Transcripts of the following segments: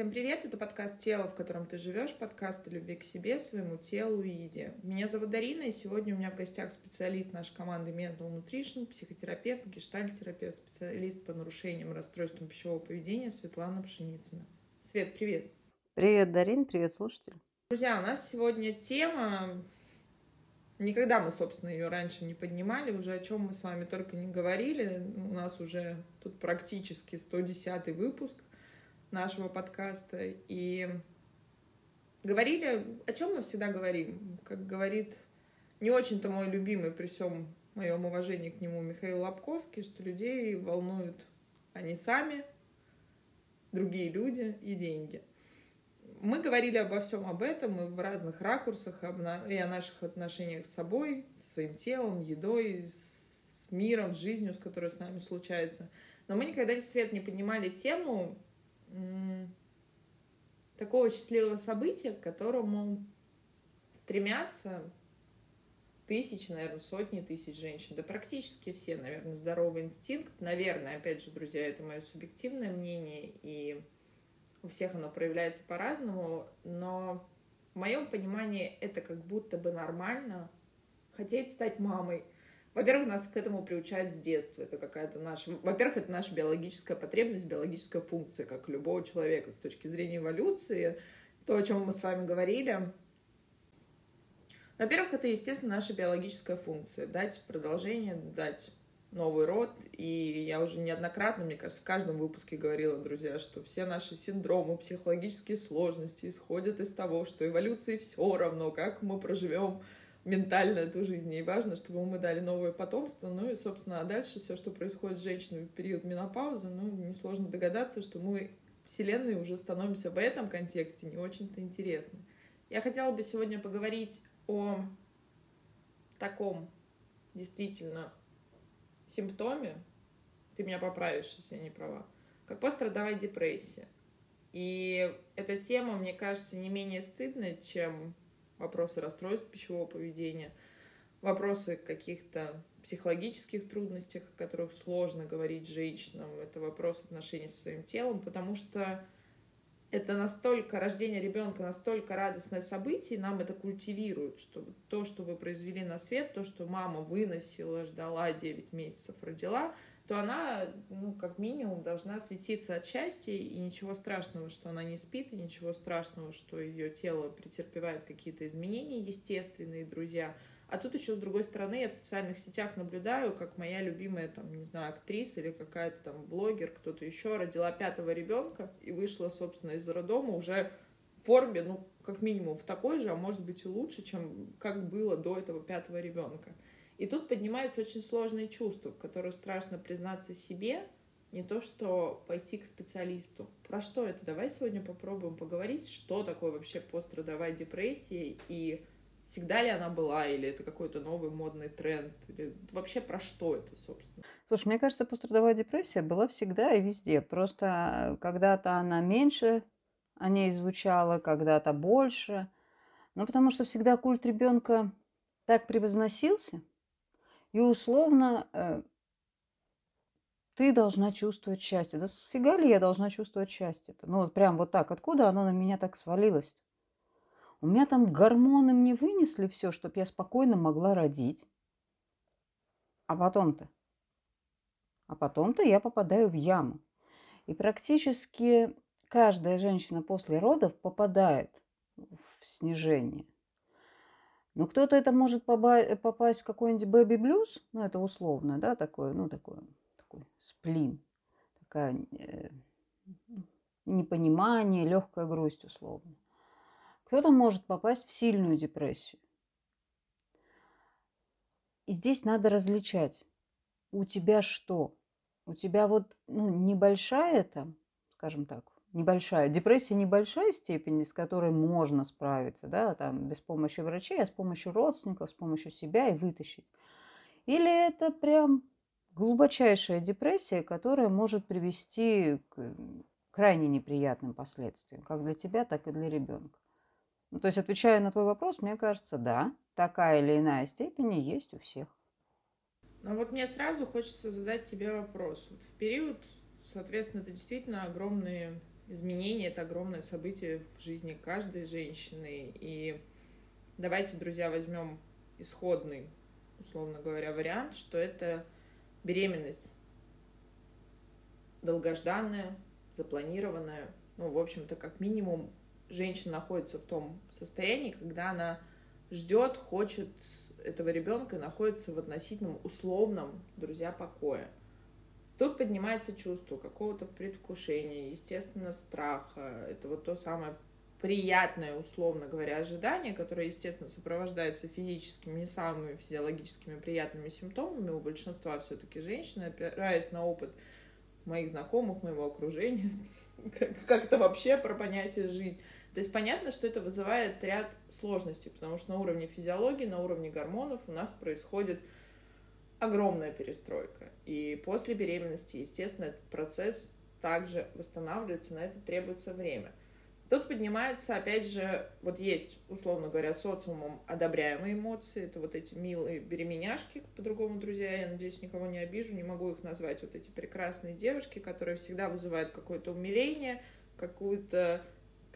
всем привет! Это подкаст «Тело, в котором ты живешь», подкаст о любви к себе, своему телу и еде. Меня зовут Дарина, и сегодня у меня в гостях специалист нашей команды Mental Nutrition, психотерапевт, гештальтерапевт, специалист по нарушениям и расстройствам пищевого поведения Светлана Пшеницына. Свет, привет! Привет, Дарин, привет, слушатель. Друзья, у нас сегодня тема Никогда мы, собственно, ее раньше не поднимали, уже о чем мы с вами только не говорили. У нас уже тут практически 110 выпуск нашего подкаста. И говорили, о чем мы всегда говорим. Как говорит не очень-то мой любимый при всем моем уважении к нему Михаил Лобковский, что людей волнуют они сами, другие люди и деньги мы говорили обо всем об этом и в разных ракурсах, и о наших отношениях с собой, со своим телом, едой, с миром, с жизнью, с которой с нами случается. Но мы никогда в свет не поднимали тему такого счастливого события, к которому стремятся тысячи, наверное, сотни тысяч женщин, да практически все, наверное, здоровый инстинкт. Наверное, опять же, друзья, это мое субъективное мнение, и у всех оно проявляется по-разному, но в моем понимании это как будто бы нормально хотеть стать мамой. Во-первых, нас к этому приучают с детства. Это какая-то наша... Во-первых, это наша биологическая потребность, биологическая функция, как любого человека. С точки зрения эволюции, то, о чем мы с вами говорили, во-первых, это, естественно, наша биологическая функция. Дать продолжение, дать новый род, и я уже неоднократно, мне кажется, в каждом выпуске говорила, друзья, что все наши синдромы, психологические сложности исходят из того, что эволюции все равно, как мы проживем ментально эту жизнь, и важно, чтобы мы дали новое потомство, ну и, собственно, а дальше все, что происходит с женщиной в период менопаузы, ну, несложно догадаться, что мы Вселенной уже становимся в этом контексте не очень-то интересны. Я хотела бы сегодня поговорить о таком действительно симптоме, ты меня поправишь, если я не права, как пострадовая депрессия. И эта тема, мне кажется, не менее стыдная, чем вопросы расстройств пищевого поведения, вопросы каких-то психологических трудностей, о которых сложно говорить женщинам, это вопрос отношений со своим телом, потому что это настолько, рождение ребенка настолько радостное событие, и нам это культивируют, что то, что вы произвели на свет, то, что мама выносила, ждала 9 месяцев, родила, то она, ну, как минимум, должна светиться от счастья, и ничего страшного, что она не спит, и ничего страшного, что ее тело претерпевает какие-то изменения естественные, друзья – а тут еще, с другой стороны, я в социальных сетях наблюдаю, как моя любимая, там, не знаю, актриса или какая-то там блогер, кто-то еще родила пятого ребенка и вышла, собственно, из роддома уже в форме, ну, как минимум в такой же, а может быть и лучше, чем как было до этого пятого ребенка. И тут поднимается очень сложное чувство, в которое страшно признаться себе, не то что пойти к специалисту. Про что это? Давай сегодня попробуем поговорить, что такое вообще пострадовая депрессия и всегда ли она была, или это какой-то новый модный тренд, или вообще про что это, собственно? Слушай, мне кажется, пострадовая депрессия была всегда и везде. Просто когда-то она меньше о ней звучала, когда-то больше. Ну, потому что всегда культ ребенка так превозносился, и условно э, ты должна чувствовать счастье. Да сфига ли я должна чувствовать счастье-то? Ну, вот прям вот так. Откуда оно на меня так свалилось? -то? У меня там гормоны мне вынесли все, чтобы я спокойно могла родить. А потом-то? А потом-то я попадаю в яму. И практически каждая женщина после родов попадает в снижение. Но кто-то это может попасть в какой-нибудь бэби-блюз, ну это условно, да, такое, ну такой, такой сплин, такая э, непонимание, легкая грусть условно. Кто-то может попасть в сильную депрессию. И здесь надо различать. У тебя что? У тебя вот ну, небольшая там, скажем так, небольшая, депрессия небольшая степень, с которой можно справиться, да, там, без помощи врачей, а с помощью родственников, с помощью себя и вытащить. Или это прям глубочайшая депрессия, которая может привести к крайне неприятным последствиям, как для тебя, так и для ребенка. Ну, то есть, отвечая на твой вопрос, мне кажется, да, такая или иная степень есть у всех. Но вот мне сразу хочется задать тебе вопрос. Вот в период, соответственно, это действительно огромные изменение — это огромное событие в жизни каждой женщины. И давайте, друзья, возьмем исходный, условно говоря, вариант, что это беременность долгожданная, запланированная. Ну, в общем-то, как минимум, женщина находится в том состоянии, когда она ждет, хочет этого ребенка и находится в относительном условном, друзья, покое. Тут поднимается чувство какого-то предвкушения, естественно, страха. Это вот то самое приятное, условно говоря, ожидание, которое, естественно, сопровождается физическими, не самыми физиологическими приятными симптомами у большинства все-таки женщин, опираясь на опыт моих знакомых, моего окружения, как это вообще про понятие «жить». То есть понятно, что это вызывает ряд сложностей, потому что на уровне физиологии, на уровне гормонов у нас происходит огромная перестройка. И после беременности, естественно, этот процесс также восстанавливается, на это требуется время. Тут поднимается, опять же, вот есть, условно говоря, социумом одобряемые эмоции, это вот эти милые беременяшки, по-другому, друзья, я надеюсь, никого не обижу, не могу их назвать, вот эти прекрасные девушки, которые всегда вызывают какое-то умиление, какую-то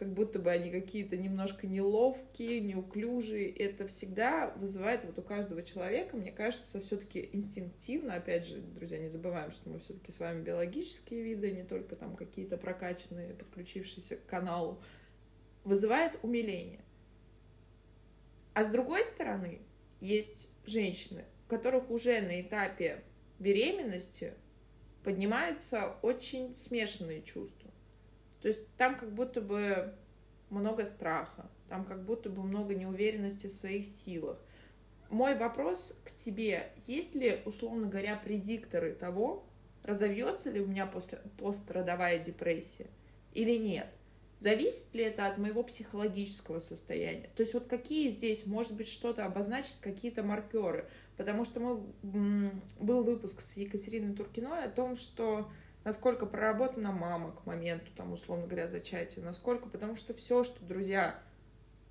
как будто бы они какие-то немножко неловкие, неуклюжие. Это всегда вызывает вот у каждого человека, мне кажется, все-таки инстинктивно, опять же, друзья, не забываем, что мы все-таки с вами биологические виды, не только там какие-то прокачанные, подключившиеся к каналу, вызывает умиление. А с другой стороны, есть женщины, у которых уже на этапе беременности поднимаются очень смешанные чувства. То есть там как будто бы много страха, там как будто бы много неуверенности в своих силах. Мой вопрос к тебе, есть ли, условно говоря, предикторы того, разовьется ли у меня после, пострадовая депрессия или нет? Зависит ли это от моего психологического состояния? То есть вот какие здесь, может быть, что-то обозначить, какие-то маркеры? Потому что мы, был выпуск с Екатериной Туркиной о том, что насколько проработана мама к моменту, там, условно говоря, зачатия, насколько, потому что все, что, друзья,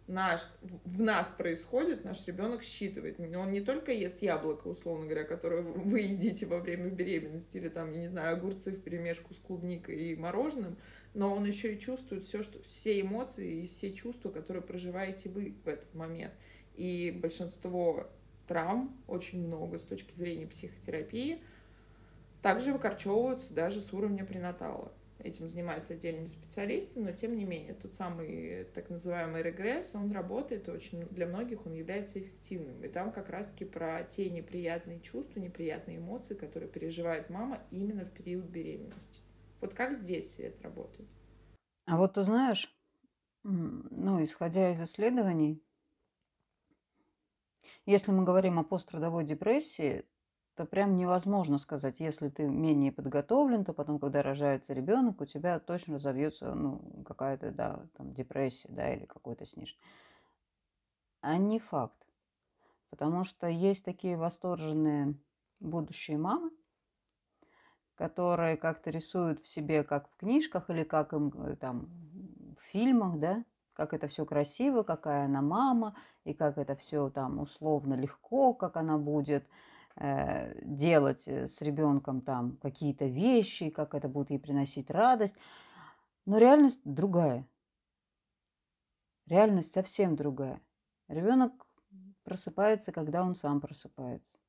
наш, в нас происходит, наш ребенок считывает. Он не только ест яблоко, условно говоря, которое вы едите во время беременности, или там, я не знаю, огурцы в перемешку с клубникой и мороженым, но он еще и чувствует все, что, все эмоции и все чувства, которые проживаете вы в этот момент. И большинство травм, очень много с точки зрения психотерапии – также выкорчевываются даже с уровня пренатала. Этим занимаются отдельные специалисты, но тем не менее, тот самый так называемый регресс, он работает, и очень для многих он является эффективным. И там как раз-таки про те неприятные чувства, неприятные эмоции, которые переживает мама именно в период беременности. Вот как здесь это работает? А вот ты знаешь, ну, исходя из исследований, если мы говорим о пострадовой депрессии, это прям невозможно сказать. Если ты менее подготовлен, то потом, когда рожается ребенок, у тебя точно разовьется ну, какая-то да, там, депрессия да, или какой-то сниж. А не факт. Потому что есть такие восторженные будущие мамы, которые как-то рисуют в себе, как в книжках или как им э, там в фильмах, да, как это все красиво, какая она мама, и как это все там условно легко, как она будет делать э, с ребенком там какие-то вещи, как это будет ей приносить радость. Но реальность другая. Реальность совсем другая. Ребенок просыпается, когда он сам просыпается.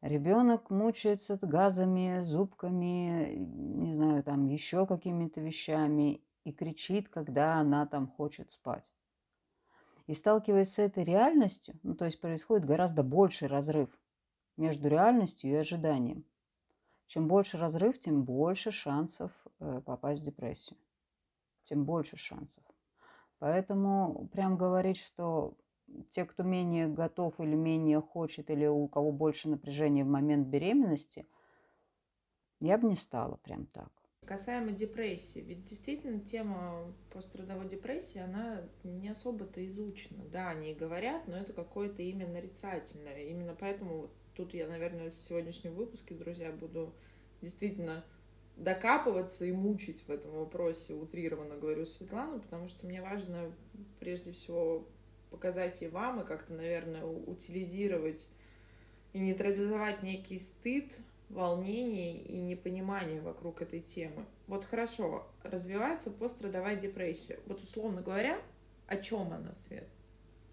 Ребенок мучается газами, зубками, не знаю, там еще какими-то вещами и кричит, когда она там хочет спать. И сталкиваясь с этой реальностью, ну, то есть происходит гораздо больший разрыв между реальностью и ожиданием. Чем больше разрыв, тем больше шансов э, попасть в депрессию. Тем больше шансов. Поэтому прям говорить, что те, кто менее готов или менее хочет, или у кого больше напряжения в момент беременности, я бы не стала прям так. Касаемо депрессии, ведь действительно тема пострадовой депрессии, она не особо-то изучена. Да, они говорят, но это какое-то именно нарицательное. Именно поэтому тут я, наверное, в сегодняшнем выпуске, друзья, буду действительно докапываться и мучить в этом вопросе, утрированно говорю Светлану, потому что мне важно прежде всего показать и вам, и как-то, наверное, утилизировать и нейтрализовать некий стыд волнений и непонимания вокруг этой темы. Вот хорошо, развивается пострадовая депрессия. Вот условно говоря, о чем она, Свет?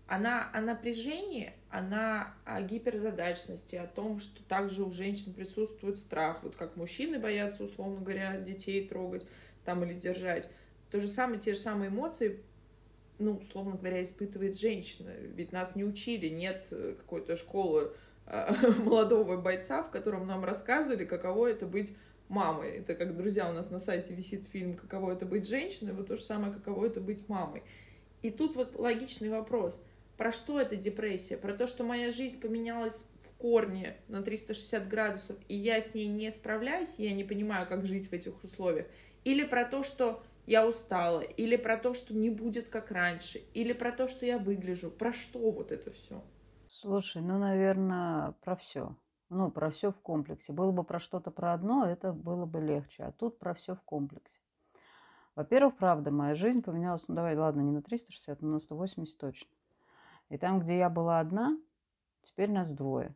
Она о напряжении, она о гиперзадачности, о том, что также у женщин присутствует страх, вот как мужчины боятся, условно говоря, детей трогать там или держать. То же самое, те же самые эмоции, ну, условно говоря, испытывает женщина. Ведь нас не учили, нет э, какой-то школы э, молодого бойца, в котором нам рассказывали, каково это быть мамой. Это как, друзья, у нас на сайте висит фильм «Каково это быть женщиной», вот то же самое, каково это быть мамой. И тут вот логичный вопрос. Про что эта депрессия? Про то, что моя жизнь поменялась в корне на 360 градусов, и я с ней не справляюсь, я не понимаю, как жить в этих условиях? Или про то, что я устала, или про то, что не будет как раньше, или про то, что я выгляжу. Про что вот это все? Слушай, ну, наверное, про все. Ну, про все в комплексе. Было бы про что-то про одно, это было бы легче. А тут про все в комплексе. Во-первых, правда, моя жизнь поменялась, ну давай, ладно, не на 360, но на 180 точно. И там, где я была одна, теперь нас двое.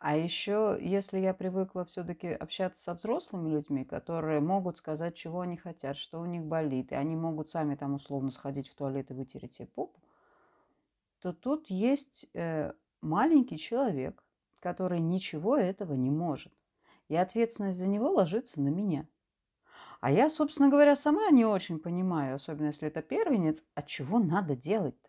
А еще, если я привыкла все-таки общаться со взрослыми людьми, которые могут сказать, чего они хотят, что у них болит, и они могут сами там условно сходить в туалет и вытереть себе попу, то тут есть э, маленький человек, который ничего этого не может. И ответственность за него ложится на меня. А я, собственно говоря, сама не очень понимаю, особенно если это первенец, а чего надо делать-то?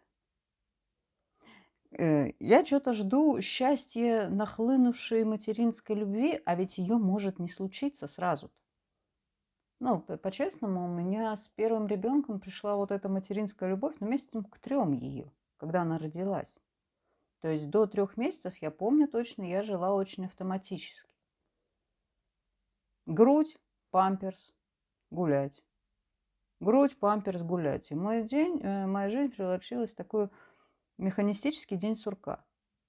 Э, я что-то жду счастья нахлынувшей материнской любви, а ведь ее может не случиться сразу. Ну, по-честному, у меня с первым ребенком пришла вот эта материнская любовь, ну, месяцем к трем ее, когда она родилась. То есть до трех месяцев, я помню точно, я жила очень автоматически. Грудь, памперс, гулять. Грудь, памперс, гулять. И мой день, э, моя жизнь превратилась в такой механистический день сурка.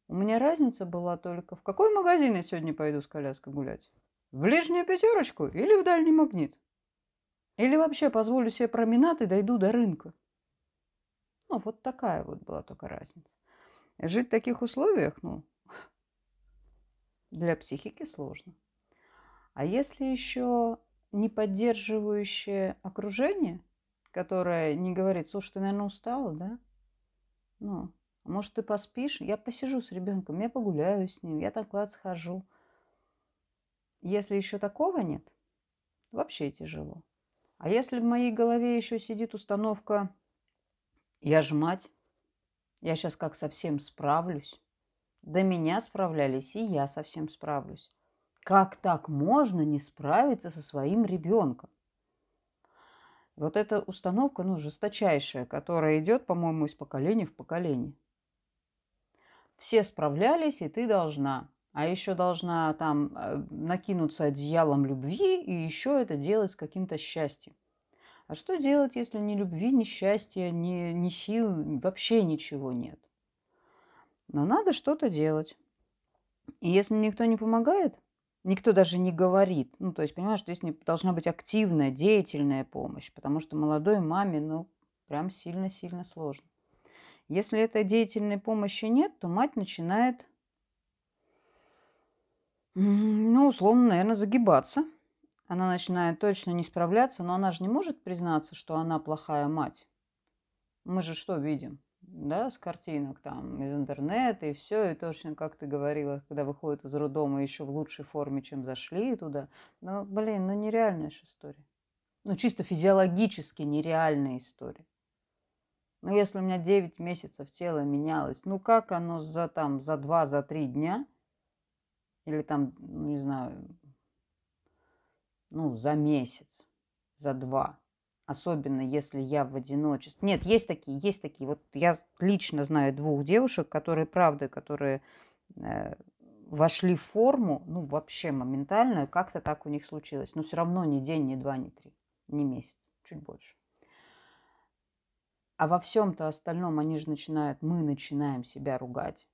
У меня разница была только, в какой магазин я сегодня пойду с коляской гулять? В ближнюю пятерочку или в дальний магнит? Или вообще позволю себе променад и дойду до рынка? Ну, вот такая вот была только разница. Жить в таких условиях, ну, для психики сложно. А если еще не поддерживающее окружение, которое не говорит, слушай, ты, наверное, устала, да? Ну, может, ты поспишь? Я посижу с ребенком, я погуляю с ним, я так куда-то схожу. Если еще такого нет, вообще тяжело. А если в моей голове еще сидит установка «я ж мать, я сейчас как совсем справлюсь», до меня справлялись, и я совсем справлюсь. Как так можно не справиться со своим ребенком? Вот эта установка, ну, жесточайшая, которая идет, по-моему, из поколения в поколение. Все справлялись, и ты должна. А еще должна там э, накинуться одеялом любви и еще это делать с каким-то счастьем. А что делать, если ни любви, ни счастья, ни, ни сил, вообще ничего нет? Но надо что-то делать. И если никто не помогает, Никто даже не говорит. Ну, то есть, понимаешь, здесь должна быть активная, деятельная помощь, потому что молодой маме, ну, прям сильно-сильно сложно. Если этой деятельной помощи нет, то мать начинает, ну, условно, наверное, загибаться. Она начинает точно не справляться, но она же не может признаться, что она плохая мать. Мы же что видим? да, с картинок там из интернета и все, и точно, как ты говорила, когда выходят из роддома еще в лучшей форме, чем зашли туда. Ну, блин, ну нереальная же история. Ну, чисто физиологически нереальная история. Ну, если у меня 9 месяцев тело менялось, ну, как оно за там, за 2, за 3 дня, или там, ну, не знаю, ну, за месяц, за два, особенно если я в одиночестве. Нет, есть такие, есть такие. Вот я лично знаю двух девушек, которые, правда, которые э, вошли в форму, ну, вообще моментально, как-то так у них случилось. Но все равно ни день, ни два, ни три, ни месяц, чуть больше. А во всем-то остальном они же начинают, мы начинаем себя ругать.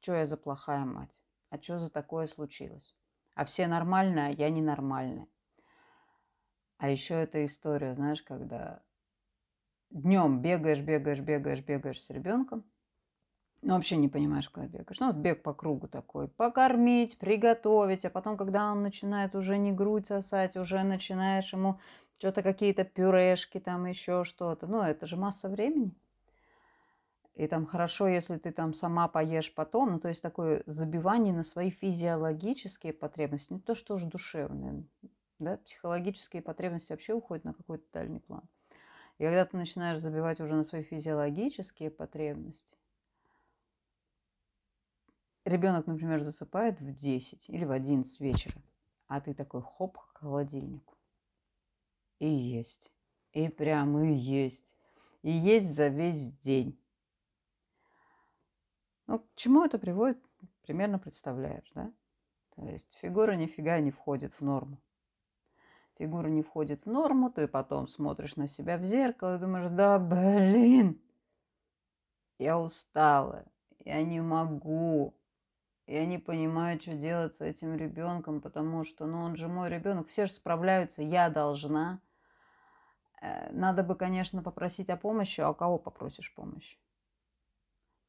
Что я за плохая мать? А что за такое случилось? А все нормальные, а я ненормальная. А еще эта история, знаешь, когда днем бегаешь, бегаешь, бегаешь, бегаешь с ребенком, Ну, вообще не понимаешь, куда бегаешь. Ну, вот бег по кругу такой. Покормить, приготовить, а потом, когда он начинает уже не грудь сосать, уже начинаешь ему что-то какие-то пюрешки, там еще что-то. Ну, это же масса времени. И там хорошо, если ты там сама поешь потом. Ну, то есть такое забивание на свои физиологические потребности. Не то, что уж душевные. Да? Психологические потребности вообще уходят на какой-то дальний план. И когда ты начинаешь забивать уже на свои физиологические потребности, ребенок, например, засыпает в 10 или в 11 вечера, а ты такой хоп к холодильнику. И есть. И прям и есть. И есть за весь день. Ну, к чему это приводит, примерно представляешь, да? То есть фигура нифига не входит в норму. Фигура не входит в норму, ты потом смотришь на себя в зеркало и думаешь, да блин, я устала, я не могу, я не понимаю, что делать с этим ребенком, потому что, ну, он же мой ребенок, все же справляются, я должна. Э, надо бы, конечно, попросить о помощи, а у кого попросишь помощи?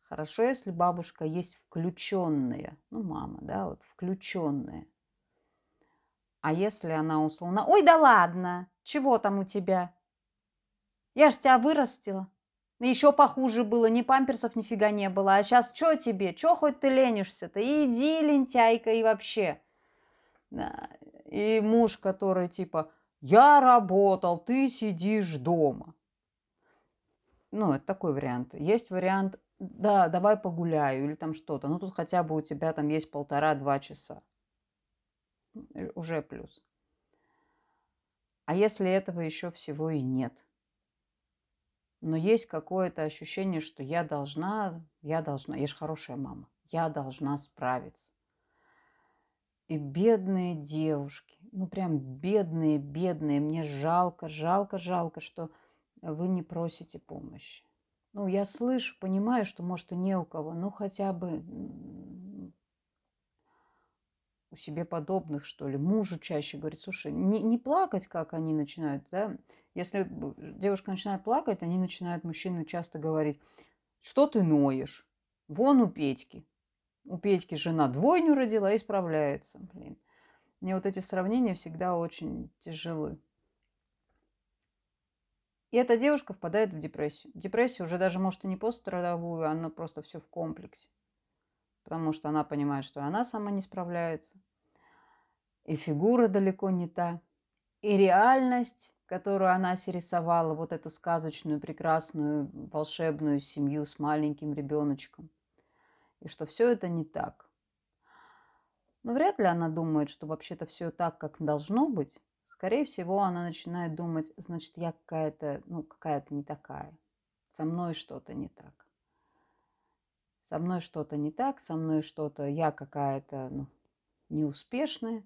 Хорошо, если бабушка есть включенная, ну, мама, да, вот включенная. А если она условно, ой, да ладно, чего там у тебя? Я ж тебя вырастила. Еще похуже было, ни памперсов нифига не было. А сейчас что тебе? Что хоть ты ленишься-то? Иди, лентяйка, и вообще. Да. И муж, который типа, я работал, ты сидишь дома. Ну, это такой вариант. Есть вариант, да, давай погуляю или там что-то. Ну, тут хотя бы у тебя там есть полтора-два часа. Э, уже плюс. А если этого еще всего и нет? Но есть какое-то ощущение, что я должна, я должна, я же хорошая мама, я должна справиться. И бедные девушки, ну прям бедные, бедные, мне жалко, жалко, жалко, что вы не просите помощи. Ну, я слышу, понимаю, что, может, и не у кого, но хотя бы у себе подобных, что ли. Мужу чаще говорит, слушай, не, не плакать, как они начинают, да. Если девушка начинает плакать, они начинают, мужчины часто говорить, что ты ноешь? Вон у Петьки. У Петьки жена двойню родила и справляется. Блин. Мне вот эти сравнения всегда очень тяжелы. И эта девушка впадает в депрессию. Депрессия уже даже, может, и не пострадовую, она просто все в комплексе. Потому что она понимает, что она сама не справляется. И фигура далеко не та. И реальность, которую она рисовала, вот эту сказочную, прекрасную, волшебную семью с маленьким ребеночком. И что все это не так. Но вряд ли она думает, что вообще-то все так, как должно быть. Скорее всего, она начинает думать, значит, я какая-то, ну, какая-то не такая. Со мной что-то не так. Со мной что-то не так, со мной что-то, я какая-то, ну, неуспешная.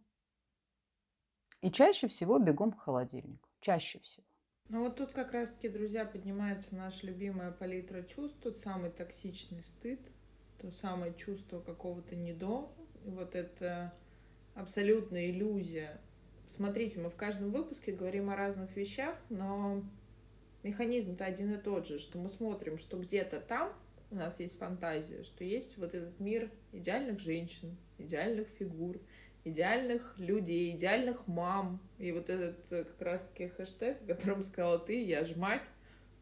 И чаще всего бегом к холодильнику. Чаще всего. Ну вот тут как раз-таки, друзья, поднимается наша любимая палитра чувств, тот самый токсичный стыд, то самое чувство какого-то недо, вот это абсолютная иллюзия Смотрите, мы в каждом выпуске говорим о разных вещах, но механизм-то один и тот же, что мы смотрим, что где-то там у нас есть фантазия, что есть вот этот мир идеальных женщин, идеальных фигур, идеальных людей, идеальных мам. И вот этот э, как раз-таки хэштег, о котором сказала ты, я ж мать,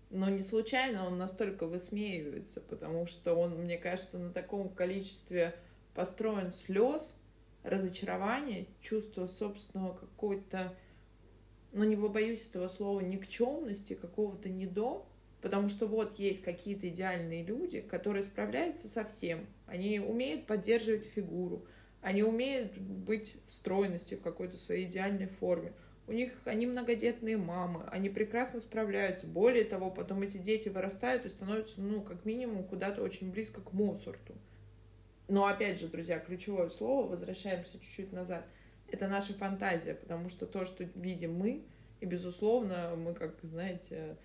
но не случайно он настолько высмеивается, потому что он, мне кажется, на таком количестве построен слез, разочарование, чувство собственного какой-то, ну не побоюсь этого слова, никчемности, какого-то недо, потому что вот есть какие-то идеальные люди, которые справляются со всем, они умеют поддерживать фигуру, они умеют быть в стройности, в какой-то своей идеальной форме. У них они многодетные мамы, они прекрасно справляются. Более того, потом эти дети вырастают и становятся, ну, как минимум, куда-то очень близко к Моцарту. Но опять же, друзья, ключевое слово, возвращаемся чуть-чуть назад, это наша фантазия, потому что то, что видим мы, и, безусловно, мы, как знаете,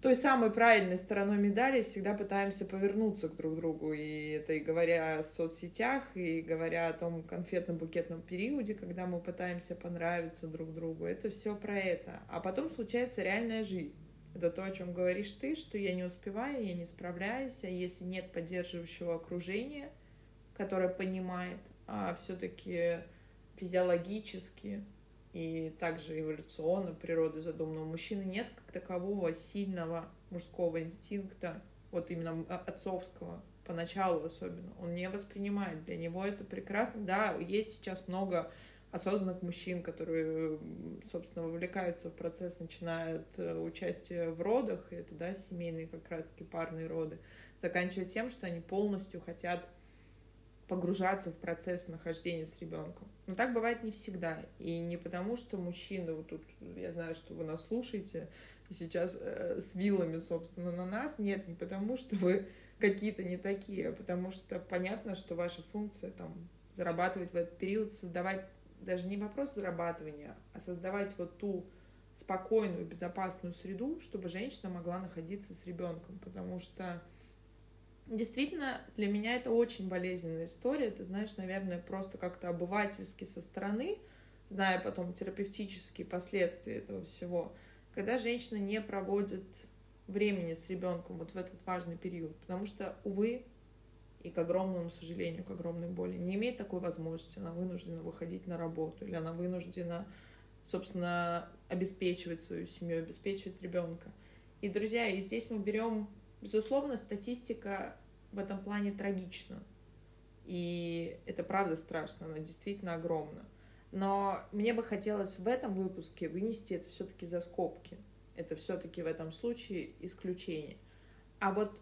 той самой правильной стороной медали всегда пытаемся повернуться к друг другу. И это и говоря о соцсетях, и говоря о том конфетно-букетном периоде, когда мы пытаемся понравиться друг другу. Это все про это. А потом случается реальная жизнь. Это то, о чем говоришь ты, что я не успеваю, я не справляюсь, а если нет поддерживающего окружения, которое понимает, а все-таки физиологически и также эволюционно природы задуманного мужчины нет как такового сильного мужского инстинкта, вот именно отцовского, поначалу особенно. Он не воспринимает. Для него это прекрасно. Да, есть сейчас много осознанных мужчин, которые, собственно, вовлекаются в процесс, начинают э, участие в родах, это, да, семейные как раз-таки парные роды, заканчивая тем, что они полностью хотят погружаться в процесс нахождения с ребенком. Но так бывает не всегда. И не потому, что мужчины, вот тут я знаю, что вы нас слушаете сейчас э, с вилами, собственно, на нас. Нет, не потому, что вы какие-то не такие, а потому что понятно, что ваша функция там зарабатывать в этот период, создавать даже не вопрос зарабатывания, а создавать вот ту спокойную, безопасную среду, чтобы женщина могла находиться с ребенком, потому что Действительно, для меня это очень болезненная история. Ты знаешь, наверное, просто как-то обывательски со стороны, зная потом терапевтические последствия этого всего, когда женщина не проводит времени с ребенком вот в этот важный период, потому что, увы, и к огромному сожалению, к огромной боли, не имеет такой возможности, она вынуждена выходить на работу, или она вынуждена, собственно, обеспечивать свою семью, обеспечивать ребенка. И, друзья, и здесь мы берем Безусловно, статистика в этом плане трагична. И это правда страшно, она действительно огромна. Но мне бы хотелось в этом выпуске вынести это все-таки за скобки. Это все-таки в этом случае исключение. А вот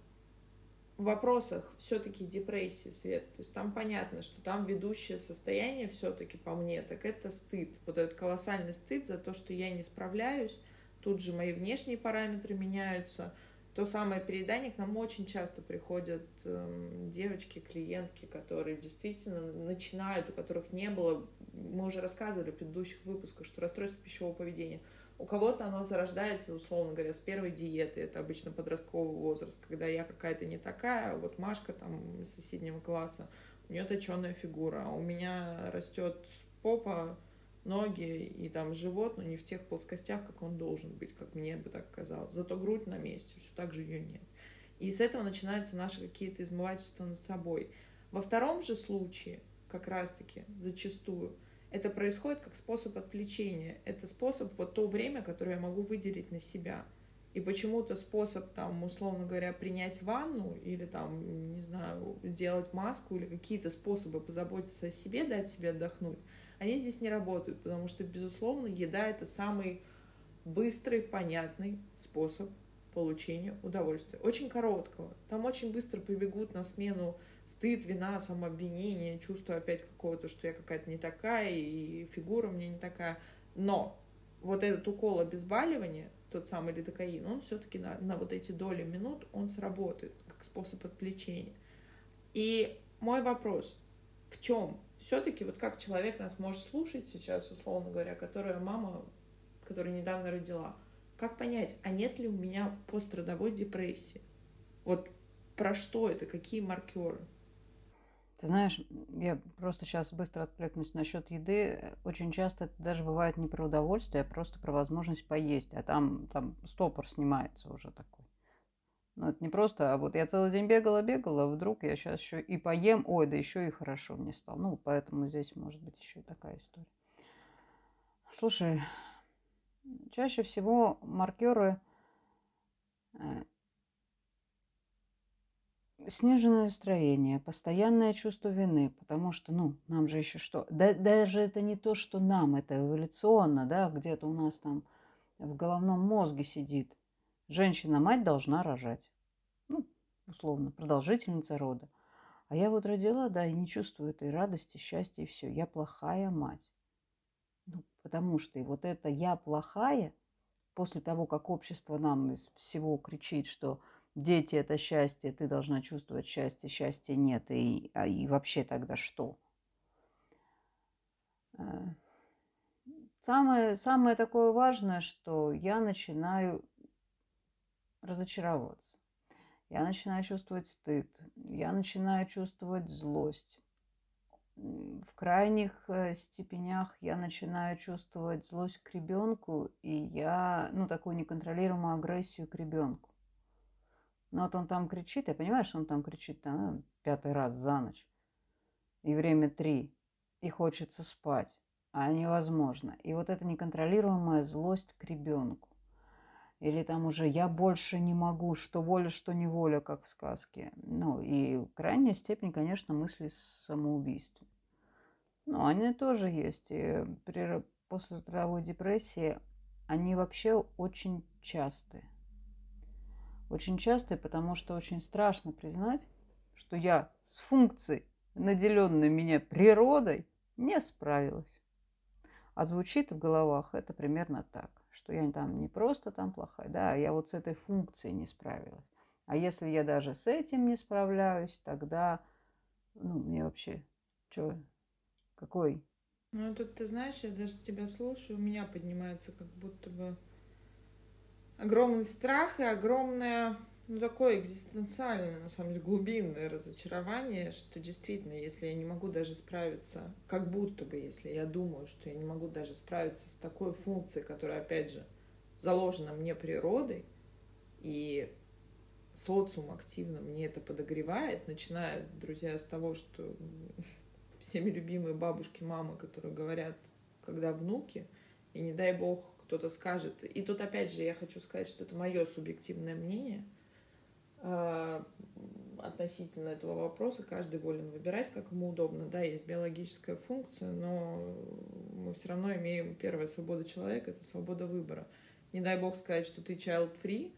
в вопросах все-таки депрессии, Свет, то есть там понятно, что там ведущее состояние все-таки по мне, так это стыд. Вот этот колоссальный стыд за то, что я не справляюсь, тут же мои внешние параметры меняются – то самое переедание к нам очень часто приходят э, девочки, клиентки, которые действительно начинают, у которых не было, мы уже рассказывали в предыдущих выпусках, что расстройство пищевого поведения. У кого-то оно зарождается, условно говоря, с первой диеты, это обычно подростковый возраст, когда я какая-то не такая, а вот Машка там из соседнего класса, у нее точеная фигура, а у меня растет попа, ноги и там живот, но не в тех плоскостях, как он должен быть, как мне бы так казалось. Зато грудь на месте, все так же ее нет. И с этого начинаются наши какие-то измывательства над собой. Во втором же случае, как раз-таки, зачастую, это происходит как способ отвлечения. Это способ, вот то время, которое я могу выделить на себя. И почему-то способ, там, условно говоря, принять ванну или, там, не знаю, сделать маску или какие-то способы позаботиться о себе, дать себе отдохнуть, они здесь не работают, потому что, безусловно, еда — это самый быстрый, понятный способ получения удовольствия. Очень короткого. Там очень быстро побегут на смену стыд, вина, самообвинение, чувство опять какого-то, что я какая-то не такая, и фигура у меня не такая. Но вот этот укол обезболивания, тот самый лидокаин, он все-таки на, на вот эти доли минут, он сработает как способ отвлечения. И мой вопрос, в чем все-таки вот как человек нас может слушать сейчас, условно говоря, которая мама, которая недавно родила, как понять, а нет ли у меня пострадовой депрессии? Вот про что это, какие маркеры? Ты знаешь, я просто сейчас быстро откликнусь насчет еды. Очень часто это даже бывает не про удовольствие, а просто про возможность поесть. А там, там стопор снимается уже такой. Ну, это не просто, а вот я целый день бегала, бегала, а вдруг я сейчас еще и поем, ой, да еще и хорошо мне стало. Ну, поэтому здесь может быть еще и такая история. Слушай, чаще всего маркеры э, сниженное настроение, постоянное чувство вины, потому что, ну, нам же еще что? Да, даже это не то, что нам, это эволюционно, да, где-то у нас там в головном мозге сидит – Женщина-мать должна рожать. Ну, условно, продолжительница рода. А я вот родила, да, и не чувствую этой радости, счастья и все. Я плохая мать. Ну, потому что и вот это «я плохая», после того, как общество нам из всего кричит, что дети – это счастье, ты должна чувствовать счастье, счастья нет, и, а, и вообще тогда что? Э, самое, самое такое важное, что я начинаю разочаровываться. Я начинаю чувствовать стыд, я начинаю чувствовать злость. в крайних э, степенях я начинаю чувствовать злость к ребенку, и я, ну, такую неконтролируемую агрессию к ребенку. Ну, вот он там кричит, я понимаю, что он там кричит там, пятый раз за ночь, и время три, и хочется спать, а невозможно. И вот эта неконтролируемая злость к ребенку. Или там уже я больше не могу, что воля, что неволя, как в сказке. Ну и крайняя степень, конечно, мысли самоубийства. Ну, они тоже есть. И при, после трудовой депрессии они вообще очень частые. Очень частые, потому что очень страшно признать, что я с функцией, наделенной меня природой, не справилась. А звучит в головах это примерно так что я там не просто там плохая, да, а я вот с этой функцией не справилась. А если я даже с этим не справляюсь, тогда, ну, мне вообще, что, какой? Ну, тут, ты знаешь, я даже тебя слушаю, у меня поднимается как будто бы огромный страх и огромное ну, такое экзистенциальное, на самом деле, глубинное разочарование, что действительно, если я не могу даже справиться, как будто бы, если я думаю, что я не могу даже справиться с такой функцией, которая, опять же, заложена мне природой, и социум активно мне это подогревает, начиная, друзья, с того, что всеми любимые бабушки, мамы, которые говорят, когда внуки, и не дай бог кто-то скажет. И тут, опять же, я хочу сказать, что это мое субъективное мнение – относительно этого вопроса каждый волен выбирать, как ему удобно. Да, есть биологическая функция, но мы все равно имеем первая свобода человека — это свобода выбора. Не дай бог сказать, что ты child-free,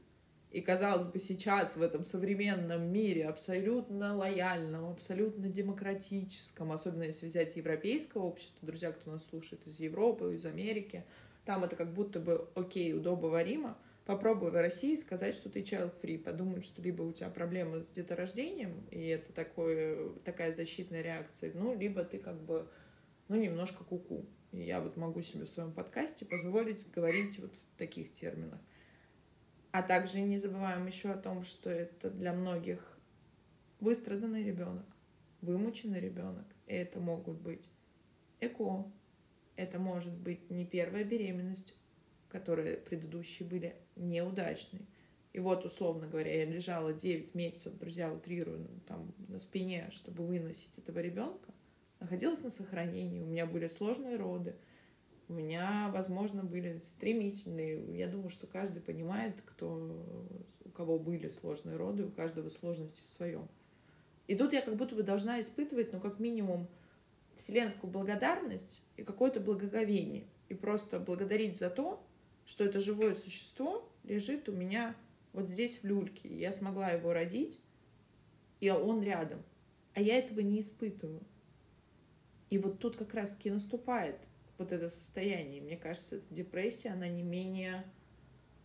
и, казалось бы, сейчас в этом современном мире абсолютно лояльном, абсолютно демократическом, особенно если взять европейское общество, друзья, кто нас слушает из Европы, из Америки, там это как будто бы окей, удобоваримо — попробуй в России сказать, что ты child-free. Подумают, что либо у тебя проблемы с деторождением, и это такое, такая защитная реакция, ну, либо ты как бы, ну, немножко куку. -ку. И я вот могу себе в своем подкасте позволить говорить вот в таких терминах. А также не забываем еще о том, что это для многих выстраданный ребенок, вымученный ребенок. И это могут быть ЭКО, это может быть не первая беременность, которые предыдущие были неудачные. И вот, условно говоря, я лежала 9 месяцев, друзья, утрирую, ну, там, на спине, чтобы выносить этого ребенка, находилась на сохранении, у меня были сложные роды, у меня, возможно, были стремительные. Я думаю, что каждый понимает, кто, у кого были сложные роды, у каждого сложности в своем. И тут я как будто бы должна испытывать, ну, как минимум, вселенскую благодарность и какое-то благоговение. И просто благодарить за то, что это живое существо лежит у меня вот здесь в люльке. Я смогла его родить, и он рядом. А я этого не испытываю. И вот тут как раз-таки наступает вот это состояние. Мне кажется, эта депрессия, она не менее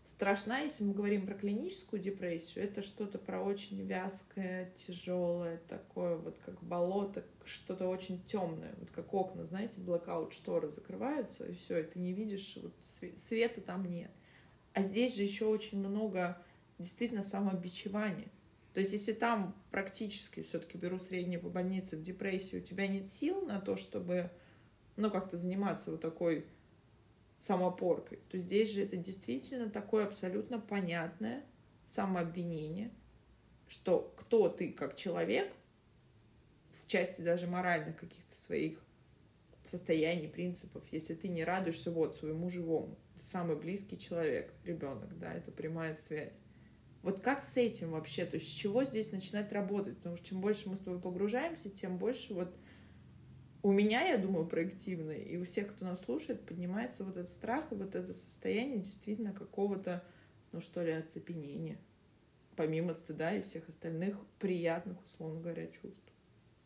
страшна, если мы говорим про клиническую депрессию, это что-то про очень вязкое, тяжелое, такое вот как болото, что-то очень темное, вот как окна, знаете, блокаут шторы закрываются, и все, и ты не видишь, вот света там нет. А здесь же еще очень много действительно самобичевания. То есть, если там практически, все-таки беру среднее по больнице, в депрессии, у тебя нет сил на то, чтобы, ну, как-то заниматься вот такой самопоркой, то здесь же это действительно такое абсолютно понятное самообвинение, что кто ты как человек, части даже моральных каких-то своих состояний, принципов, если ты не радуешься вот своему живому, ты самый близкий человек, ребенок, да, это прямая связь. Вот как с этим вообще, то есть с чего здесь начинать работать? Потому что чем больше мы с тобой погружаемся, тем больше вот у меня, я думаю, проективно, и у всех, кто нас слушает, поднимается вот этот страх и вот это состояние действительно какого-то, ну что ли, оцепенения, помимо стыда и всех остальных приятных, условно говоря, чувств.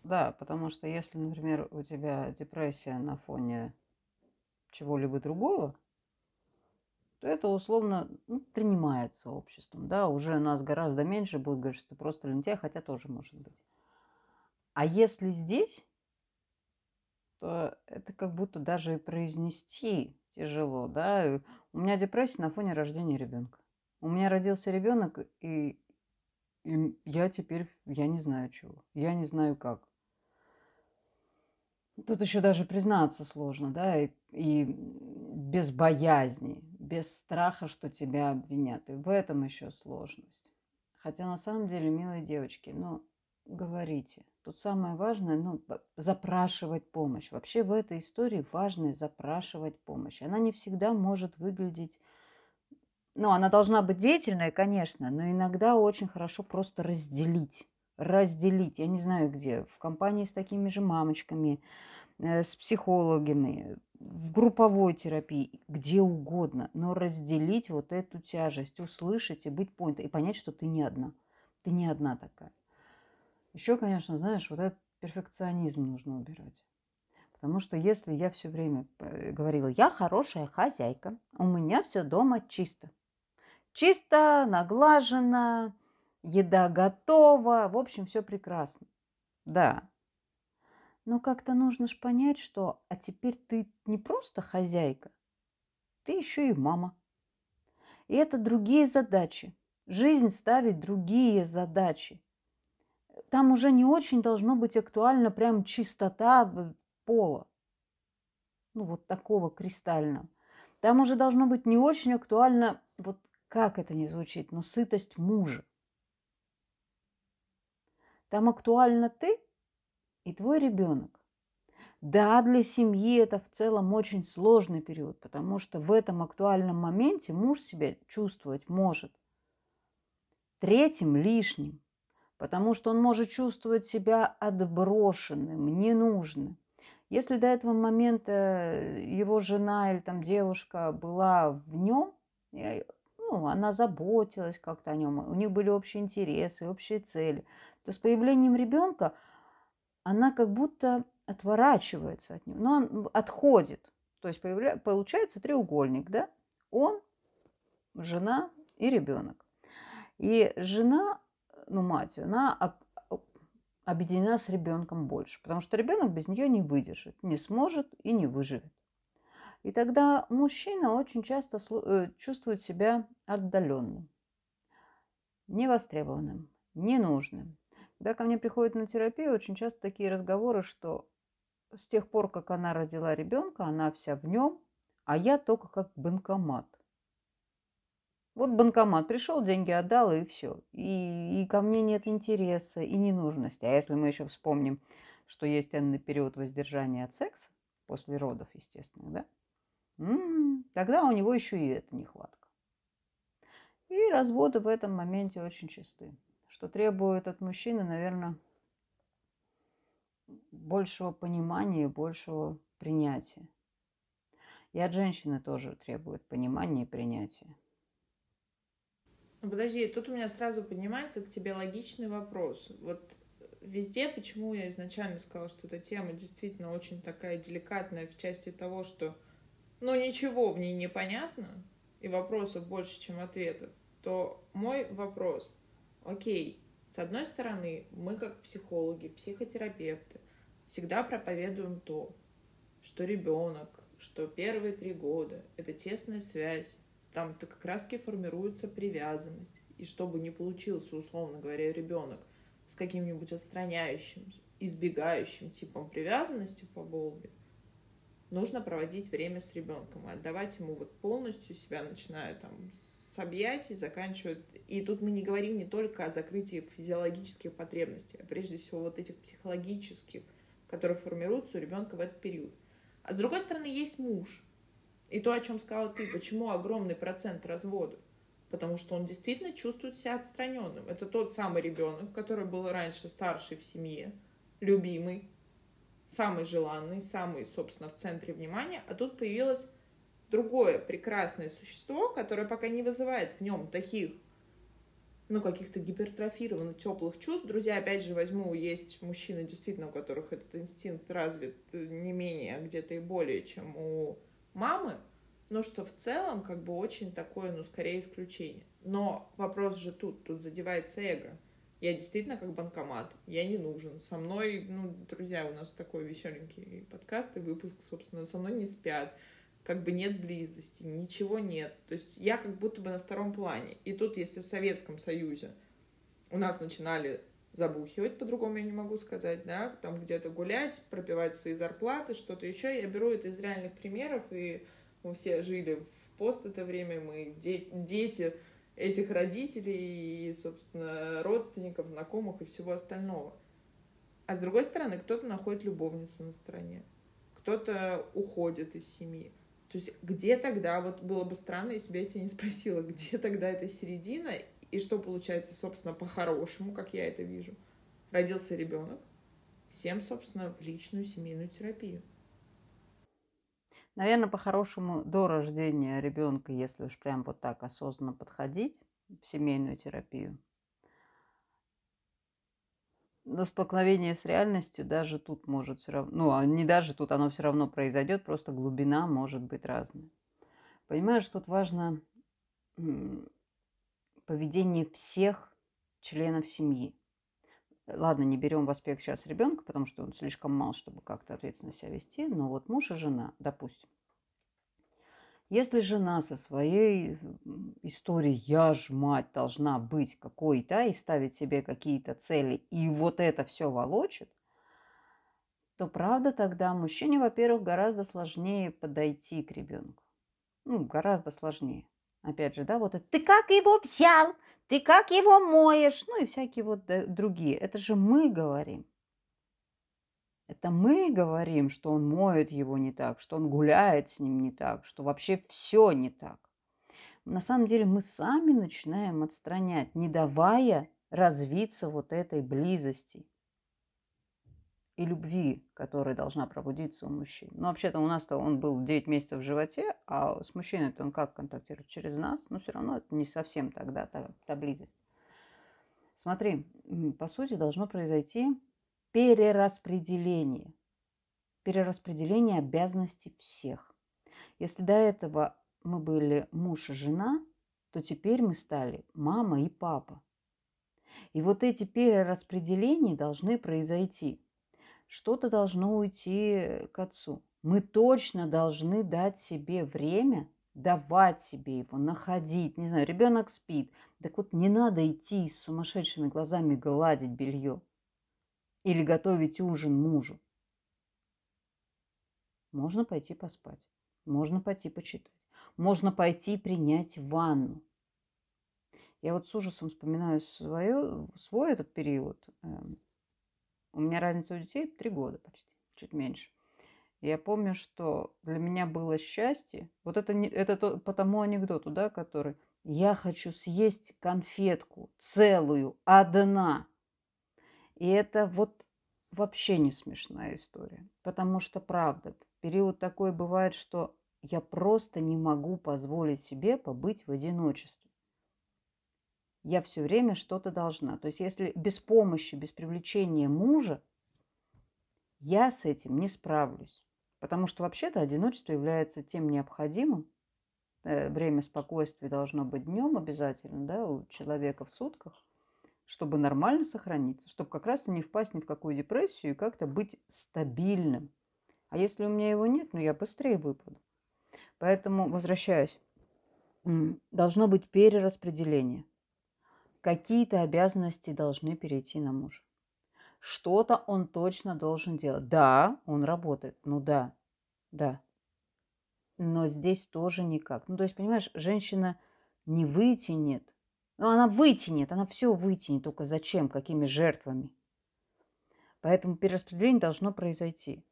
Да, потому что если, например, у тебя депрессия на фоне чего-либо другого, то это условно ну, принимается обществом. Да, уже нас гораздо меньше будет говорить, что ты просто лентяй, хотя тоже может быть. А если здесь то это как будто даже и произнести тяжело, да. У меня депрессия на фоне рождения ребенка. У меня родился ребенок, и, и я теперь, я не знаю чего, я не знаю как. Тут еще даже признаться сложно, да, и, и без боязни, без страха, что тебя обвинят. И в этом еще сложность. Хотя на самом деле, милые девочки, ну, говорите. Тут самое важное, ну, запрашивать помощь. Вообще в этой истории важно запрашивать помощь. Она не всегда может выглядеть... Ну, она должна быть деятельной, конечно, но иногда очень хорошо просто разделить. Разделить. Я не знаю где. В компании с такими же мамочками, э, с психологами, в групповой терапии, где угодно. Но разделить вот эту тяжесть, услышать и быть понятой. И понять, что ты не одна. Ты не одна такая. Еще, конечно, знаешь, вот этот перфекционизм нужно убирать. Потому что если я все время э, говорила, я хорошая хозяйка, у меня все дома чисто. Чисто, наглажено, еда готова, в общем, все прекрасно. Да. Но как-то нужно же понять, что а теперь ты не просто хозяйка, ты еще и мама. И это другие задачи. Жизнь ставит другие задачи там уже не очень должно быть актуально прям чистота пола. Ну, вот такого кристального. Там уже должно быть не очень актуально, вот как это не звучит, но сытость мужа. Там актуально ты и твой ребенок. Да, для семьи это в целом очень сложный период, потому что в этом актуальном моменте муж себя чувствовать может третьим лишним потому что он может чувствовать себя отброшенным, ненужным. Если до этого момента его жена или там девушка была в нем, ну, она заботилась как-то о нем, у них были общие интересы, общие цели, то с появлением ребенка она как будто отворачивается от него, но он отходит. То есть появля... получается треугольник, да? Он, жена и ребенок. И жена ну, мать, она объединена с ребенком больше, потому что ребенок без нее не выдержит, не сможет и не выживет. И тогда мужчина очень часто э, чувствует себя отдаленным, невостребованным, ненужным. Когда ко мне приходят на терапию, очень часто такие разговоры, что с тех пор, как она родила ребенка, она вся в нем, а я только как банкомат. Вот банкомат пришел, деньги отдал, и все. И, и ко мне нет интереса и ненужности. А если мы еще вспомним, что есть энный период воздержания от секса, после родов, естественно, да? М-м, тогда у него еще и это нехватка. И разводы в этом моменте очень чисты. Что требует от мужчины, наверное, большего понимания, большего принятия. И от женщины тоже требует понимания и принятия. Подожди, тут у меня сразу поднимается к тебе логичный вопрос. Вот везде, почему я изначально сказала, что эта тема действительно очень такая деликатная в части того, что ну ничего в ней не понятно, и вопросов больше, чем ответов, то мой вопрос, окей, с одной стороны, мы как психологи, психотерапевты всегда проповедуем то, что ребенок, что первые три года — это тесная связь там-то как раз-таки формируется привязанность. И чтобы не получился, условно говоря, ребенок с каким-нибудь отстраняющим, избегающим типом привязанности по Болби, нужно проводить время с ребенком отдавать ему вот полностью себя, начиная там с объятий, заканчивая... И тут мы не говорим не только о закрытии физиологических потребностей, а прежде всего вот этих психологических, которые формируются у ребенка в этот период. А с другой стороны, есть муж, и то, о чем сказала ты, почему огромный процент разводов? Потому что он действительно чувствует себя отстраненным. Это тот самый ребенок, который был раньше старший в семье, любимый, самый желанный, самый, собственно, в центре внимания, а тут появилось другое прекрасное существо, которое пока не вызывает в нем таких, ну, каких-то гипертрофированных теплых чувств. Друзья, опять же, возьму, есть мужчины, действительно, у которых этот инстинкт развит не менее, а где-то и более, чем у мамы, но что в целом как бы очень такое, ну, скорее исключение. Но вопрос же тут, тут задевается эго. Я действительно как банкомат, я не нужен. Со мной, ну, друзья, у нас такой веселенький подкаст и выпуск, собственно, со мной не спят. Как бы нет близости, ничего нет. То есть я как будто бы на втором плане. И тут, если в Советском Союзе у нас начинали забухивать, по-другому я не могу сказать, да, там где-то гулять, пропивать свои зарплаты, что-то еще. Я беру это из реальных примеров, и мы все жили в пост это время, мы дети, дети этих родителей и, собственно, родственников, знакомых и всего остального. А с другой стороны, кто-то находит любовницу на стороне, кто-то уходит из семьи. То есть где тогда, вот было бы странно, если бы я тебя не спросила, где тогда эта середина, и что получается, собственно, по-хорошему, как я это вижу. Родился ребенок, всем, собственно, в личную семейную терапию. Наверное, по-хорошему, до рождения ребенка, если уж прям вот так осознанно подходить в семейную терапию, но столкновение с реальностью даже тут может все равно, ну, а не даже тут, оно все равно произойдет, просто глубина может быть разная. Понимаешь, тут важно поведение всех членов семьи. Ладно, не берем в аспект сейчас ребенка, потому что он слишком мал, чтобы как-то ответственно себя вести, но вот муж и жена, допустим. Если жена со своей историей «я ж мать должна быть какой-то» и ставить себе какие-то цели, и вот это все волочит, то правда тогда мужчине, во-первых, гораздо сложнее подойти к ребенку. Ну, гораздо сложнее. Опять же, да, вот это «ты как его взял? Ты как его моешь?» Ну и всякие вот другие. Это же мы говорим. Это мы говорим, что он моет его не так, что он гуляет с ним не так, что вообще все не так. На самом деле мы сами начинаем отстранять, не давая развиться вот этой близости и любви, которая должна пробудиться у мужчин. Ну, вообще-то у нас-то он был 9 месяцев в животе, а с мужчиной-то он как контактирует? Через нас, но все равно это не совсем тогда та, та близость. Смотри, по сути, должно произойти перераспределение. Перераспределение обязанностей всех. Если до этого мы были муж и жена, то теперь мы стали мама и папа. И вот эти перераспределения должны произойти – что-то должно уйти к отцу. Мы точно должны дать себе время, давать себе его, находить. Не знаю, ребенок спит. Так вот, не надо идти с сумасшедшими глазами гладить белье или готовить ужин мужу. Можно пойти поспать, можно пойти почитать, можно пойти принять ванну. Я вот с ужасом вспоминаю свое, свой этот период. У меня разница у детей три года почти, чуть меньше. Я помню, что для меня было счастье. Вот это, не, это то, по тому анекдоту, да, который я хочу съесть конфетку целую, одна. И это вот вообще не смешная история. Потому что, правда, период такой бывает, что я просто не могу позволить себе побыть в одиночестве я все время что-то должна. То есть если без помощи, без привлечения мужа, я с этим не справлюсь. Потому что вообще-то одиночество является тем необходимым. Э, время спокойствия должно быть днем обязательно, да, у человека в сутках, чтобы нормально сохраниться, чтобы как раз и не впасть ни в какую депрессию и как-то быть стабильным. А если у меня его нет, ну я быстрее выпаду. Поэтому, возвращаюсь, должно быть перераспределение – какие-то обязанности должны перейти на мужа. Что-то он точно должен делать. Да, он работает. Ну да, да. Но здесь тоже никак. Ну, то есть, понимаешь, женщина не вытянет. Ну, она вытянет, она все вытянет. Только зачем? Какими жертвами? Поэтому перераспределение должно произойти.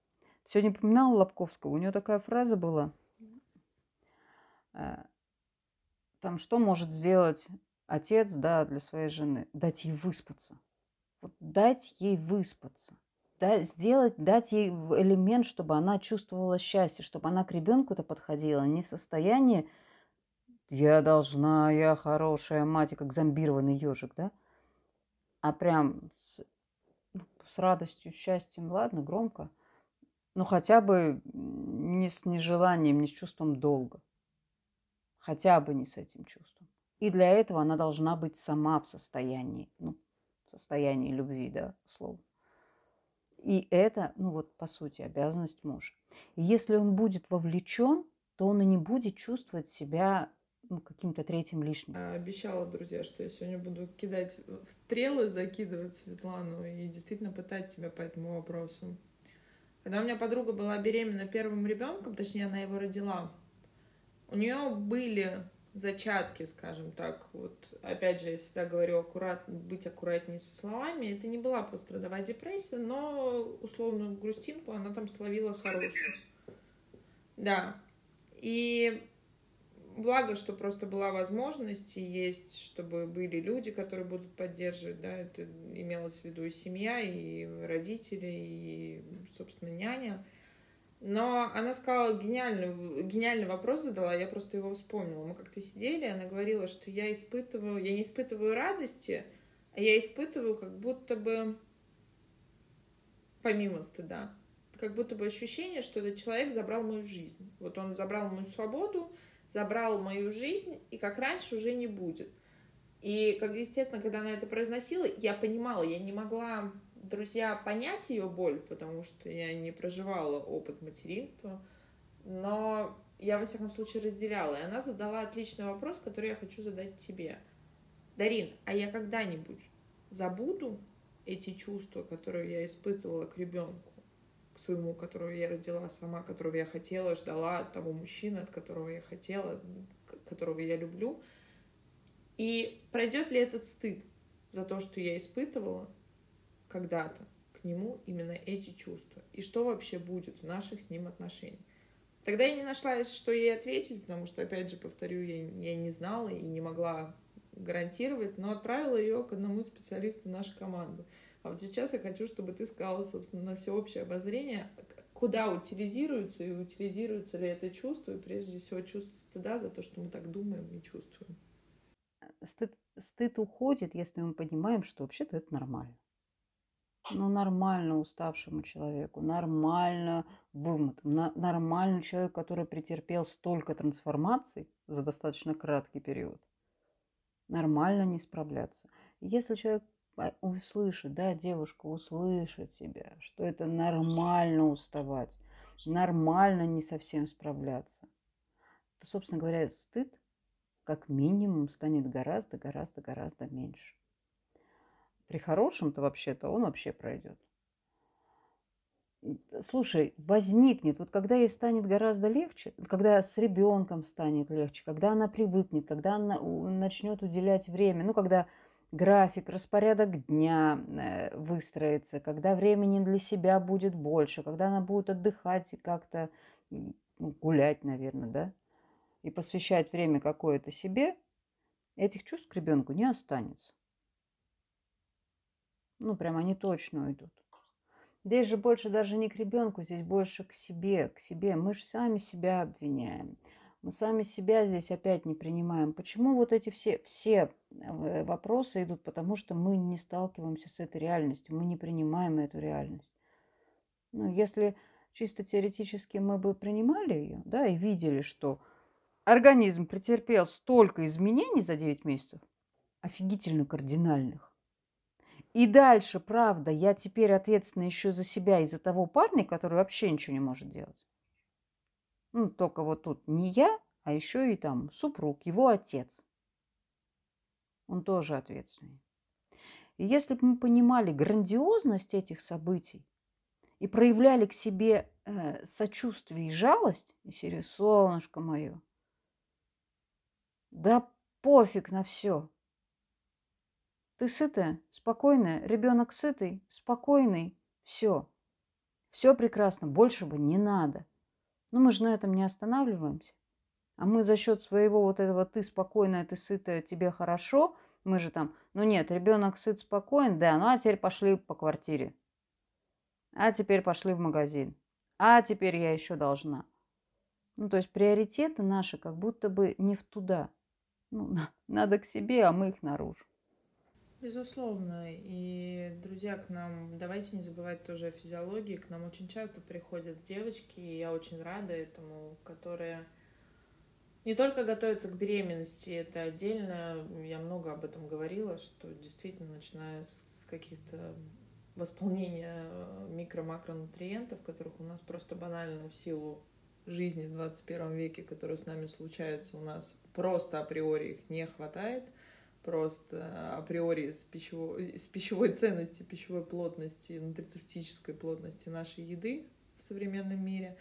Сегодня упоминала Лобковского. У нее такая фраза была. Э, там, что может сделать отец, да, для своей жены, дать ей выспаться. Вот дать ей выспаться. Да, сделать, дать ей элемент, чтобы она чувствовала счастье, чтобы она к ребенку-то подходила. Не состояние «я должна, я хорошая мать», и как зомбированный ежик, да? А прям с, ну, с радостью, счастьем, ладно, громко, но хотя бы не с нежеланием, не с чувством долга. Хотя бы не с этим чувством. И для этого она должна быть сама в состоянии, ну, в состоянии любви, да, слово. И это, ну вот, по сути, обязанность мужа. И если он будет вовлечен, то он и не будет чувствовать себя ну, каким-то третьим лишним. Обещала, друзья, что я сегодня буду кидать стрелы, закидывать Светлану и действительно пытать тебя по этому вопросу. Когда у меня подруга была беременна первым ребенком, точнее, она его родила, у нее были зачатки, скажем так. Вот опять же, я всегда говорю аккурат, быть аккуратнее со словами. Это не была пострадовая депрессия, но условную грустинку она там словила хорошую. Да. И благо, что просто была возможность и есть, чтобы были люди, которые будут поддерживать, да, это имелось в виду и семья, и родители, и, собственно, няня. Но она сказала гениальный, гениальный вопрос задала, я просто его вспомнила. Мы как-то сидели, она говорила, что я испытываю, я не испытываю радости, а я испытываю как будто бы, помимо стыда, как будто бы ощущение, что этот человек забрал мою жизнь. Вот он забрал мою свободу, забрал мою жизнь, и как раньше уже не будет. И, как естественно, когда она это произносила, я понимала, я не могла друзья, понять ее боль, потому что я не проживала опыт материнства, но я, во всяком случае, разделяла. И она задала отличный вопрос, который я хочу задать тебе. Дарин, а я когда-нибудь забуду эти чувства, которые я испытывала к ребенку, к своему, которого я родила сама, которого я хотела, ждала от того мужчины, от которого я хотела, которого я люблю. И пройдет ли этот стыд за то, что я испытывала, когда-то к нему именно эти чувства. И что вообще будет в наших с ним отношениях. Тогда я не нашла, что ей ответить, потому что, опять же, повторю, я, я не знала и не могла гарантировать, но отправила ее к одному специалисту нашей команды. А вот сейчас я хочу, чтобы ты сказала, собственно, на всеобщее обозрение, куда утилизируется и утилизируется ли это чувство, и прежде всего чувство стыда за то, что мы так думаем и чувствуем. Стыд, стыд уходит, если мы понимаем, что вообще-то это нормально ну, нормально уставшему человеку, нормально вымотом, на, нормальный человек, который претерпел столько трансформаций за достаточно краткий период, нормально не справляться. Если человек услышит, да, девушка услышит себя, что это нормально уставать, нормально не совсем справляться, то, собственно говоря, стыд как минимум станет гораздо, гораздо, гораздо меньше. При хорошем-то вообще-то он вообще пройдет. Слушай, возникнет, вот когда ей станет гораздо легче, когда с ребенком станет легче, когда она привыкнет, когда она начнет уделять время, ну, когда график, распорядок дня э, выстроится, когда времени для себя будет больше, когда она будет отдыхать и как-то ну, гулять, наверное, да, и посвящать время какое-то себе, этих чувств к ребенку не останется. Ну, прям они точно уйдут. Здесь же больше даже не к ребенку, здесь больше к себе, к себе. Мы же сами себя обвиняем. Мы сами себя здесь опять не принимаем. Почему вот эти все, все э, вопросы идут? Потому что мы не сталкиваемся с этой реальностью, мы не принимаем эту реальность. Ну, если чисто теоретически мы бы принимали ее, да, и видели, что организм претерпел столько изменений за 9 месяцев, офигительно кардинальных, и дальше, правда, я теперь ответственна еще за себя и за того парня, который вообще ничего не может делать. Ну, только вот тут не я, а еще и там супруг, его отец. Он тоже ответственный. И если бы мы понимали грандиозность этих событий и проявляли к себе э, сочувствие и жалость, и серию «Солнышко мое», да пофиг на все – ты сытая, спокойная, ребенок сытый, спокойный. Все. Все прекрасно, больше бы не надо. Но мы же на этом не останавливаемся. А мы за счет своего вот этого ты спокойная, ты сытая, тебе хорошо, мы же там, ну нет, ребенок сыт, спокоен, да, ну а теперь пошли по квартире. А теперь пошли в магазин. А теперь я еще должна. Ну, то есть приоритеты наши как будто бы не в туда. Ну, надо к себе, а мы их наружу. Безусловно. И, друзья, к нам, давайте не забывать тоже о физиологии. К нам очень часто приходят девочки, и я очень рада этому, которые не только готовятся к беременности, это отдельно, я много об этом говорила, что действительно, начиная с каких-то восполнения микро-макронутриентов, которых у нас просто банально в силу жизни в 21 веке, которые с нами случаются, у нас просто априори их не хватает, просто априори с пищевой, с пищевой ценности, пищевой плотности, нутрицептической плотности нашей еды в современном мире.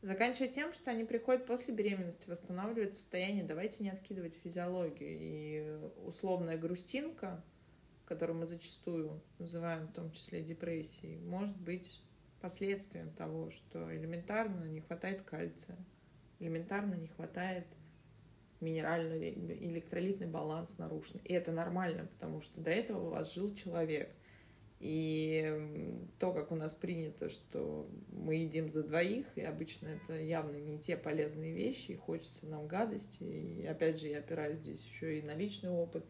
Заканчивая тем, что они приходят после беременности восстанавливать состояние. Давайте не откидывать физиологию. И условная грустинка, которую мы зачастую называем в том числе депрессией, может быть последствием того, что элементарно не хватает кальция, элементарно не хватает минеральный, электролитный баланс нарушен. И это нормально, потому что до этого у вас жил человек. И то, как у нас принято, что мы едим за двоих, и обычно это явно не те полезные вещи, и хочется нам гадости. И опять же, я опираюсь здесь еще и на личный опыт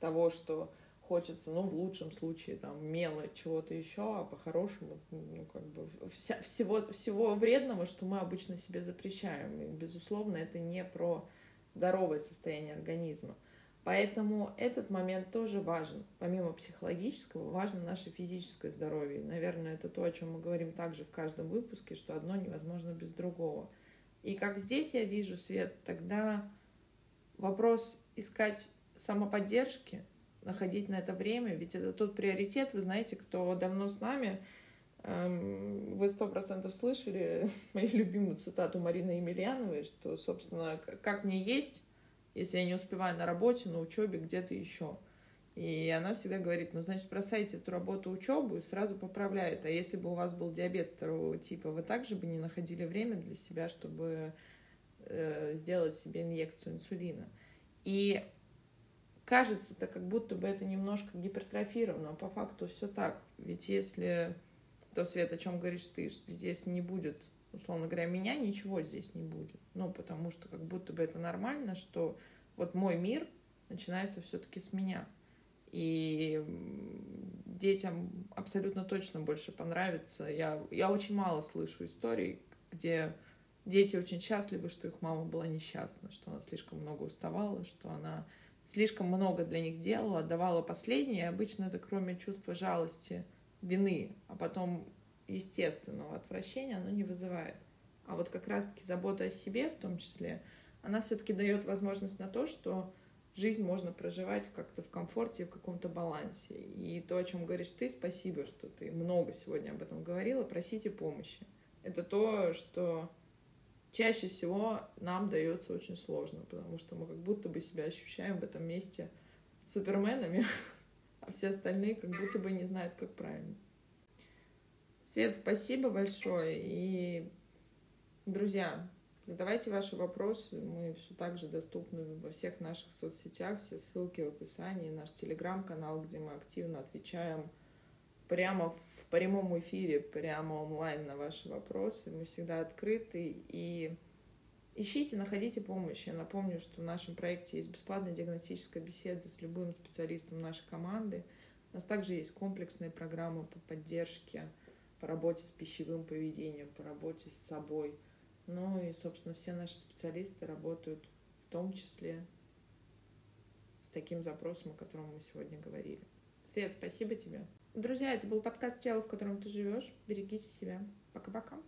того, что хочется, ну, в лучшем случае, там, мелочь, чего-то еще, а по-хорошему, ну, как бы, вся, всего, всего вредного, что мы обычно себе запрещаем. И, безусловно, это не про здоровое состояние организма. Поэтому этот момент тоже важен. Помимо психологического, важно наше физическое здоровье. Наверное, это то, о чем мы говорим также в каждом выпуске, что одно невозможно без другого. И как здесь я вижу свет, тогда вопрос искать самоподдержки – находить на это время, ведь это тот приоритет, вы знаете, кто давно с нами, вы сто процентов слышали мою любимую цитату Марины Емельяновой, что, собственно, как мне есть, если я не успеваю на работе, на учебе, где-то еще. И она всегда говорит, ну, значит, бросайте эту работу, учебу и сразу поправляет. А если бы у вас был диабет второго типа, вы также бы не находили время для себя, чтобы э, сделать себе инъекцию инсулина. И кажется-то, как будто бы это немножко гипертрофировано, а по факту все так. Ведь если то, Свет, о чем говоришь ты, что здесь не будет, условно говоря, меня, ничего здесь не будет. Ну, потому что как будто бы это нормально, что вот мой мир начинается все-таки с меня. И детям абсолютно точно больше понравится. Я, я очень мало слышу историй, где дети очень счастливы, что их мама была несчастна, что она слишком много уставала, что она слишком много для них делала, давала последнее. Обычно это кроме чувства жалости, вины, а потом естественного отвращения, оно не вызывает. А вот как раз-таки забота о себе в том числе, она все-таки дает возможность на то, что жизнь можно проживать как-то в комфорте, в каком-то балансе. И то, о чем говоришь ты, спасибо, что ты много сегодня об этом говорила, просите помощи. Это то, что чаще всего нам дается очень сложно, потому что мы как будто бы себя ощущаем в этом месте суперменами, а все остальные как будто бы не знают, как правильно. Свет, спасибо большое. И, друзья, задавайте ваши вопросы. Мы все так же доступны во всех наших соцсетях. Все ссылки в описании. Наш телеграм-канал, где мы активно отвечаем прямо в прямом эфире, прямо онлайн на ваши вопросы. Мы всегда открыты и ищите, находите помощь. Я напомню, что в нашем проекте есть бесплатная диагностическая беседа с любым специалистом нашей команды. У нас также есть комплексные программы по поддержке, по работе с пищевым поведением, по работе с собой. Ну и, собственно, все наши специалисты работают в том числе с таким запросом, о котором мы сегодня говорили. Свет, спасибо тебе. Друзья, это был подкаст «Тело, в котором ты живешь». Берегите себя. Пока-пока.